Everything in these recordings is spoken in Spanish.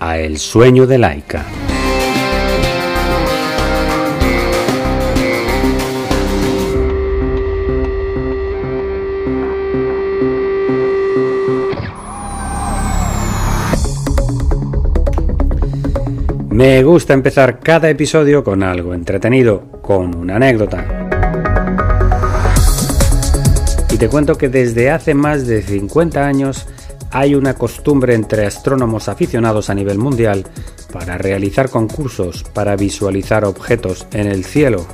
El sueño de Laika. Me gusta empezar cada episodio con algo entretenido, con una anécdota. Y te cuento que desde hace más de 50 años hay una costumbre entre astrónomos aficionados a nivel mundial para realizar concursos para visualizar objetos en el cielo.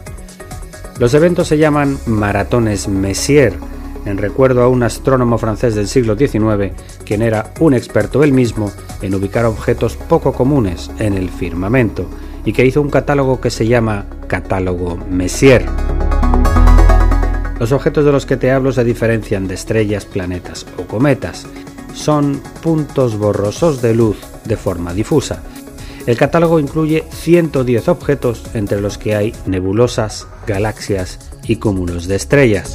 Los eventos se llaman maratones Messier, en recuerdo a un astrónomo francés del siglo XIX, quien era un experto él mismo en ubicar objetos poco comunes en el firmamento, y que hizo un catálogo que se llama Catálogo Messier. Los objetos de los que te hablo se diferencian de estrellas, planetas o cometas, son puntos borrosos de luz de forma difusa. El catálogo incluye 110 objetos entre los que hay nebulosas, galaxias y cúmulos de estrellas.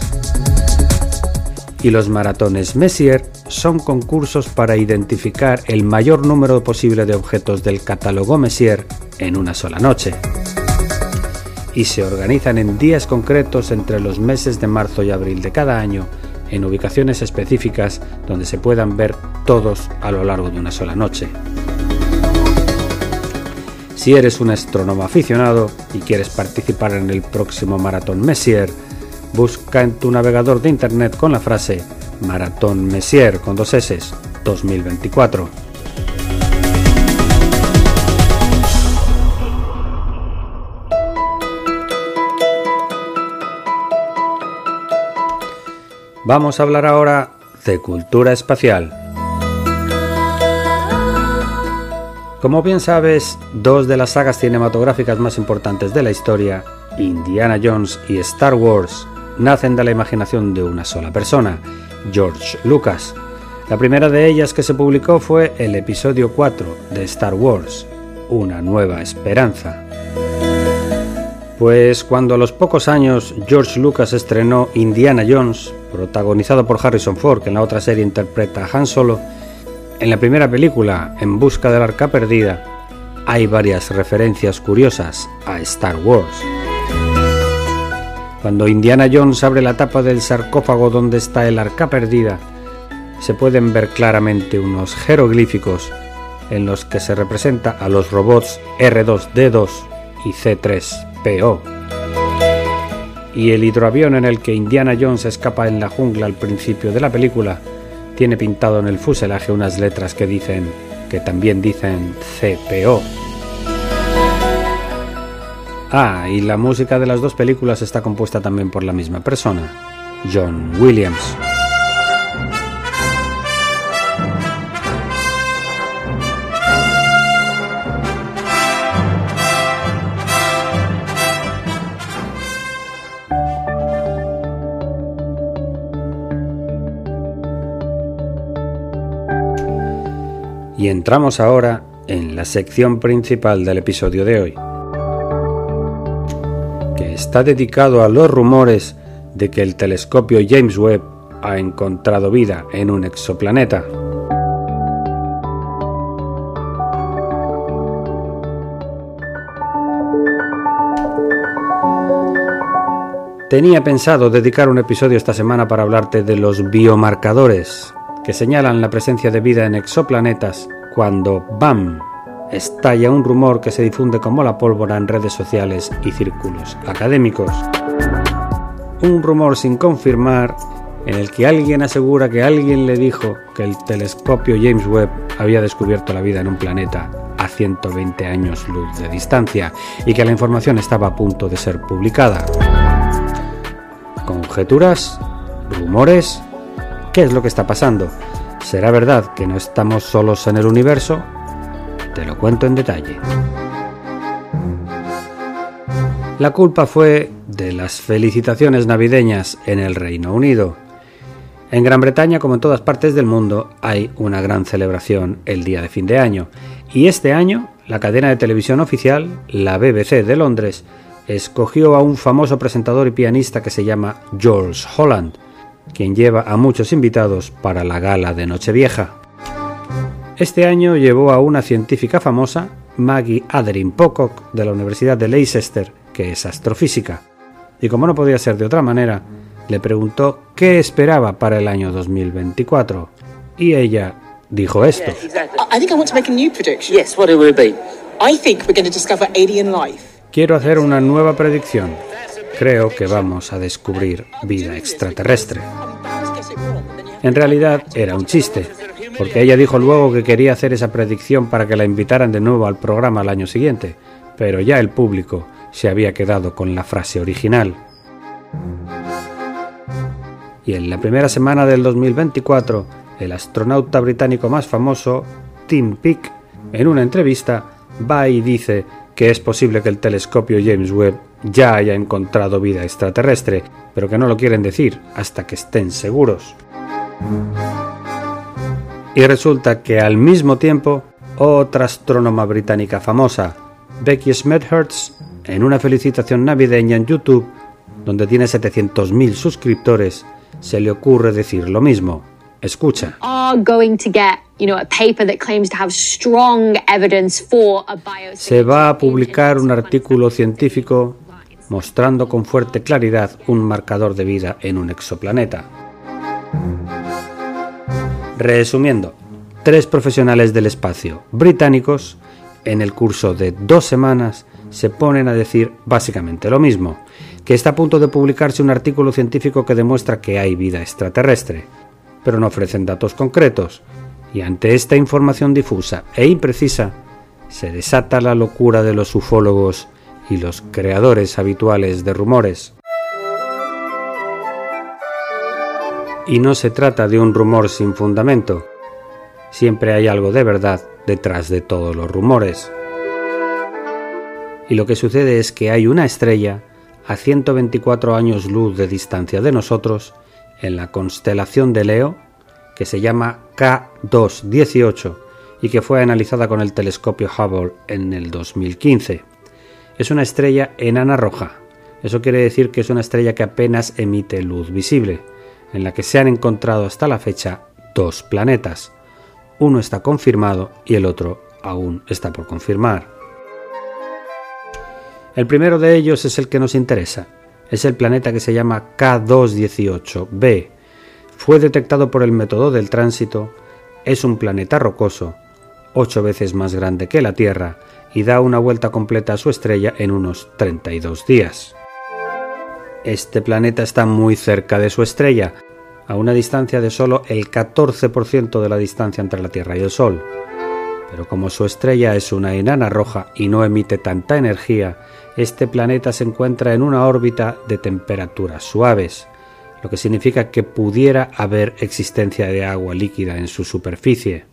Y los maratones Messier son concursos para identificar el mayor número posible de objetos del catálogo Messier en una sola noche. Y se organizan en días concretos entre los meses de marzo y abril de cada año en ubicaciones específicas donde se puedan ver todos a lo largo de una sola noche. Si eres un astrónomo aficionado y quieres participar en el próximo Maratón Messier, busca en tu navegador de internet con la frase Maratón Messier con dos S 2024. Vamos a hablar ahora de cultura espacial. Como bien sabes, dos de las sagas cinematográficas más importantes de la historia, Indiana Jones y Star Wars, nacen de la imaginación de una sola persona, George Lucas. La primera de ellas que se publicó fue el episodio 4 de Star Wars, Una nueva esperanza. Pues cuando a los pocos años George Lucas estrenó Indiana Jones, protagonizado por Harrison Ford, que en la otra serie interpreta a Han Solo, en la primera película, En Busca del Arca Perdida, hay varias referencias curiosas a Star Wars. Cuando Indiana Jones abre la tapa del sarcófago donde está el Arca Perdida, se pueden ver claramente unos jeroglíficos en los que se representa a los robots R2D2 y C3 PO. Y el hidroavión en el que Indiana Jones escapa en la jungla al principio de la película tiene pintado en el fuselaje unas letras que dicen que también dicen CPO. Ah, y la música de las dos películas está compuesta también por la misma persona, John Williams. Y entramos ahora en la sección principal del episodio de hoy, que está dedicado a los rumores de que el telescopio James Webb ha encontrado vida en un exoplaneta. Tenía pensado dedicar un episodio esta semana para hablarte de los biomarcadores, que señalan la presencia de vida en exoplanetas cuando ¡bam! estalla un rumor que se difunde como la pólvora en redes sociales y círculos académicos. Un rumor sin confirmar en el que alguien asegura que alguien le dijo que el telescopio James Webb había descubierto la vida en un planeta a 120 años luz de distancia y que la información estaba a punto de ser publicada. ¿Conjeturas? ¿Rumores? ¿Qué es lo que está pasando? ¿Será verdad que no estamos solos en el universo? Te lo cuento en detalle. La culpa fue de las felicitaciones navideñas en el Reino Unido. En Gran Bretaña, como en todas partes del mundo, hay una gran celebración el día de fin de año. Y este año, la cadena de televisión oficial, la BBC de Londres, escogió a un famoso presentador y pianista que se llama George Holland, quien lleva a muchos invitados para la gala de Nochevieja. Este año llevó a una científica famosa, Maggie Aderin Pocock, de la Universidad de Leicester, que es astrofísica. Y como no podía ser de otra manera, le preguntó qué esperaba para el año 2024. Y ella dijo esto. Quiero hacer una nueva predicción. Creo que vamos a descubrir vida extraterrestre. En realidad era un chiste, porque ella dijo luego que quería hacer esa predicción para que la invitaran de nuevo al programa al año siguiente, pero ya el público se había quedado con la frase original. Y en la primera semana del 2024, el astronauta británico más famoso, Tim Peake, en una entrevista, va y dice que es posible que el telescopio James Webb ya haya encontrado vida extraterrestre, pero que no lo quieren decir hasta que estén seguros. Y resulta que al mismo tiempo, otra astrónoma británica famosa, Becky Smethurst, en una felicitación navideña en YouTube, donde tiene 700.000 suscriptores, se le ocurre decir lo mismo. Escucha. Se va a publicar un artículo científico mostrando con fuerte claridad un marcador de vida en un exoplaneta. Resumiendo, tres profesionales del espacio británicos en el curso de dos semanas se ponen a decir básicamente lo mismo, que está a punto de publicarse un artículo científico que demuestra que hay vida extraterrestre, pero no ofrecen datos concretos, y ante esta información difusa e imprecisa, se desata la locura de los ufólogos y los creadores habituales de rumores. Y no se trata de un rumor sin fundamento. Siempre hay algo de verdad detrás de todos los rumores. Y lo que sucede es que hay una estrella a 124 años luz de distancia de nosotros en la constelación de Leo, que se llama K218 y que fue analizada con el telescopio Hubble en el 2015. Es una estrella enana roja. Eso quiere decir que es una estrella que apenas emite luz visible en la que se han encontrado hasta la fecha dos planetas. Uno está confirmado y el otro aún está por confirmar. El primero de ellos es el que nos interesa. Es el planeta que se llama K218b. Fue detectado por el método del tránsito. Es un planeta rocoso, ocho veces más grande que la Tierra, y da una vuelta completa a su estrella en unos 32 días. Este planeta está muy cerca de su estrella, a una distancia de solo el 14% de la distancia entre la Tierra y el Sol. Pero como su estrella es una enana roja y no emite tanta energía, este planeta se encuentra en una órbita de temperaturas suaves, lo que significa que pudiera haber existencia de agua líquida en su superficie.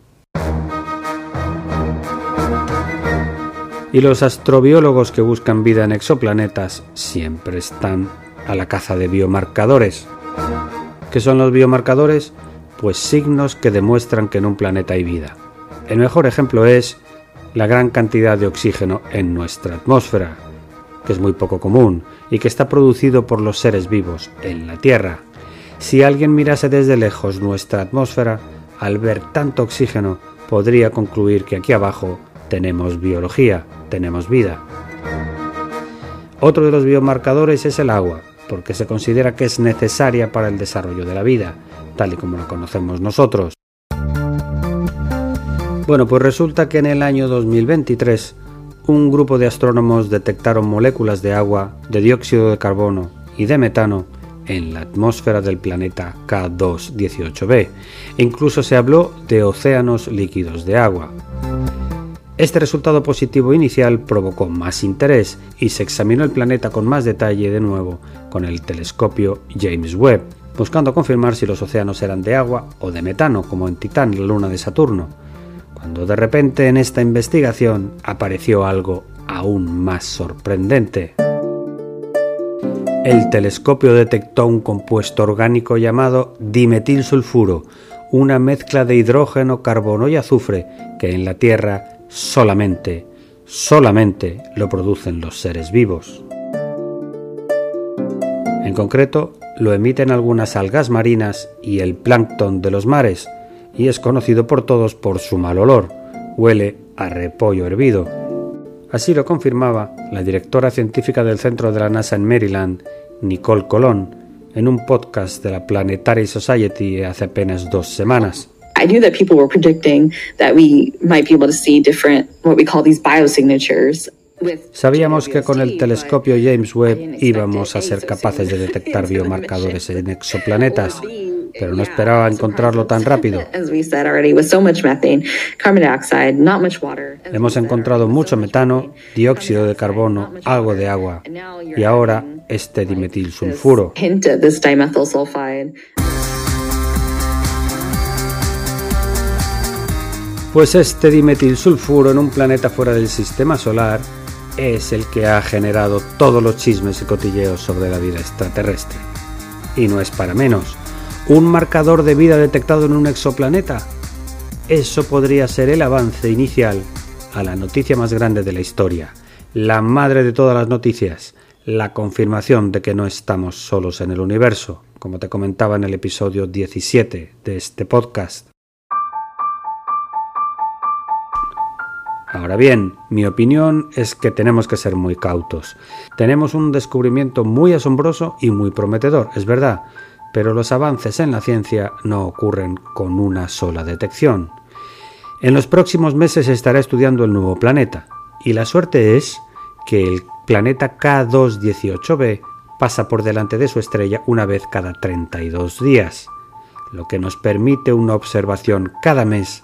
Y los astrobiólogos que buscan vida en exoplanetas siempre están a la caza de biomarcadores. ¿Qué son los biomarcadores? Pues signos que demuestran que en un planeta hay vida. El mejor ejemplo es la gran cantidad de oxígeno en nuestra atmósfera, que es muy poco común y que está producido por los seres vivos en la Tierra. Si alguien mirase desde lejos nuestra atmósfera, al ver tanto oxígeno, podría concluir que aquí abajo tenemos biología, tenemos vida. Otro de los biomarcadores es el agua, porque se considera que es necesaria para el desarrollo de la vida, tal y como la conocemos nosotros. Bueno, pues resulta que en el año 2023 un grupo de astrónomos detectaron moléculas de agua, de dióxido de carbono y de metano en la atmósfera del planeta K218b. E incluso se habló de océanos líquidos de agua. Este resultado positivo inicial provocó más interés y se examinó el planeta con más detalle de nuevo con el telescopio James Webb, buscando confirmar si los océanos eran de agua o de metano, como en Titán, la luna de Saturno. cuando de repente en esta investigación apareció algo aún más sorprendente. El telescopio detectó un compuesto orgánico llamado dimetilsulfuro, una mezcla de hidrógeno, carbono y azufre que en la Tierra solamente, solamente lo producen los seres vivos. En concreto, lo emiten algunas algas marinas y el plancton de los mares, y es conocido por todos por su mal olor. Huele a repollo hervido. Así lo confirmaba la directora científica del Centro de la NASA en Maryland, Nicole Colón, en un podcast de la Planetary Society hace apenas dos semanas. I knew that people were predicting that we might be able to see different, what we call these biosignatures. Sabíamos que con el telescopio James Webb íbamos a ser capaces de detectar biomarcadores en exoplanetas, pero no esperaba encontrarlo tan rápido. Hemos encontrado mucho metano, dióxido de carbono, algo de agua y ahora este dimetilsulfuro. Pues este dimetilsulfuro en un planeta fuera del sistema solar es el que ha generado todos los chismes y cotilleos sobre la vida extraterrestre. Y no es para menos. ¿Un marcador de vida detectado en un exoplaneta? Eso podría ser el avance inicial a la noticia más grande de la historia, la madre de todas las noticias, la confirmación de que no estamos solos en el universo, como te comentaba en el episodio 17 de este podcast. Ahora bien, mi opinión es que tenemos que ser muy cautos. Tenemos un descubrimiento muy asombroso y muy prometedor, es verdad, pero los avances en la ciencia no ocurren con una sola detección. En los próximos meses estará estudiando el nuevo planeta, y la suerte es que el planeta K218b pasa por delante de su estrella una vez cada 32 días, lo que nos permite una observación cada mes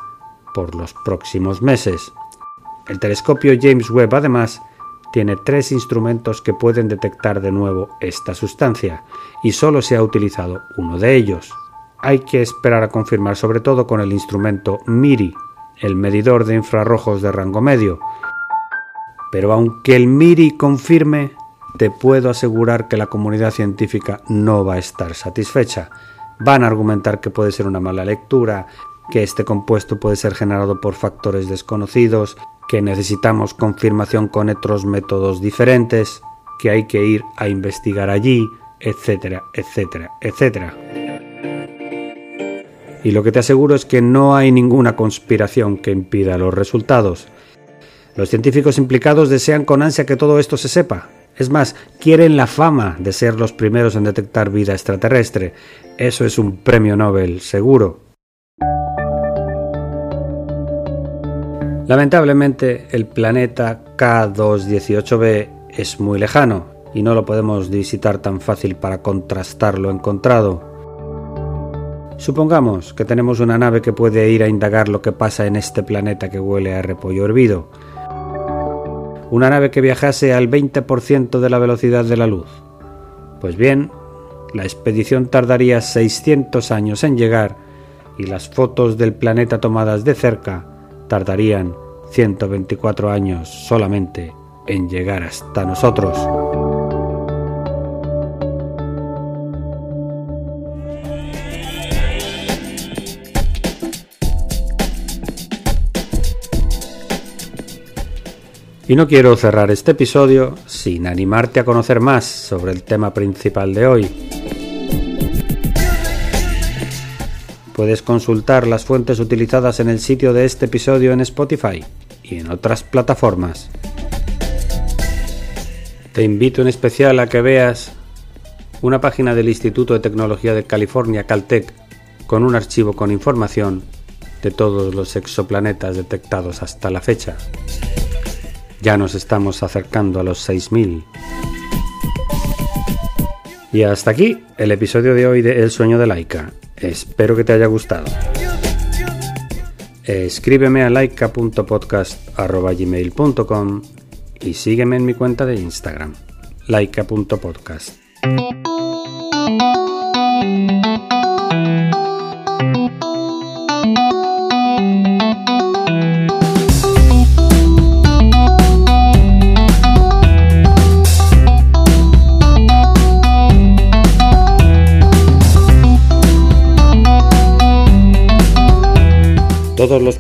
por los próximos meses. El telescopio James Webb además tiene tres instrumentos que pueden detectar de nuevo esta sustancia y solo se ha utilizado uno de ellos. Hay que esperar a confirmar sobre todo con el instrumento MIRI, el medidor de infrarrojos de rango medio. Pero aunque el MIRI confirme, te puedo asegurar que la comunidad científica no va a estar satisfecha. Van a argumentar que puede ser una mala lectura, que este compuesto puede ser generado por factores desconocidos, que necesitamos confirmación con otros métodos diferentes, que hay que ir a investigar allí, etcétera, etcétera, etcétera. Y lo que te aseguro es que no hay ninguna conspiración que impida los resultados. Los científicos implicados desean con ansia que todo esto se sepa. Es más, quieren la fama de ser los primeros en detectar vida extraterrestre. Eso es un premio Nobel, seguro. Lamentablemente, el planeta K218b es muy lejano y no lo podemos visitar tan fácil para contrastar lo encontrado. Supongamos que tenemos una nave que puede ir a indagar lo que pasa en este planeta que huele a repollo hervido. Una nave que viajase al 20% de la velocidad de la luz. Pues bien, la expedición tardaría 600 años en llegar y las fotos del planeta tomadas de cerca tardarían 124 años solamente en llegar hasta nosotros. Y no quiero cerrar este episodio sin animarte a conocer más sobre el tema principal de hoy. Puedes consultar las fuentes utilizadas en el sitio de este episodio en Spotify y en otras plataformas. Te invito en especial a que veas una página del Instituto de Tecnología de California, Caltech, con un archivo con información de todos los exoplanetas detectados hasta la fecha. Ya nos estamos acercando a los 6000. Y hasta aquí el episodio de hoy de El sueño de Laika. Espero que te haya gustado. Escríbeme a laika.podcast.gmail.com y sígueme en mi cuenta de Instagram, laika.podcast.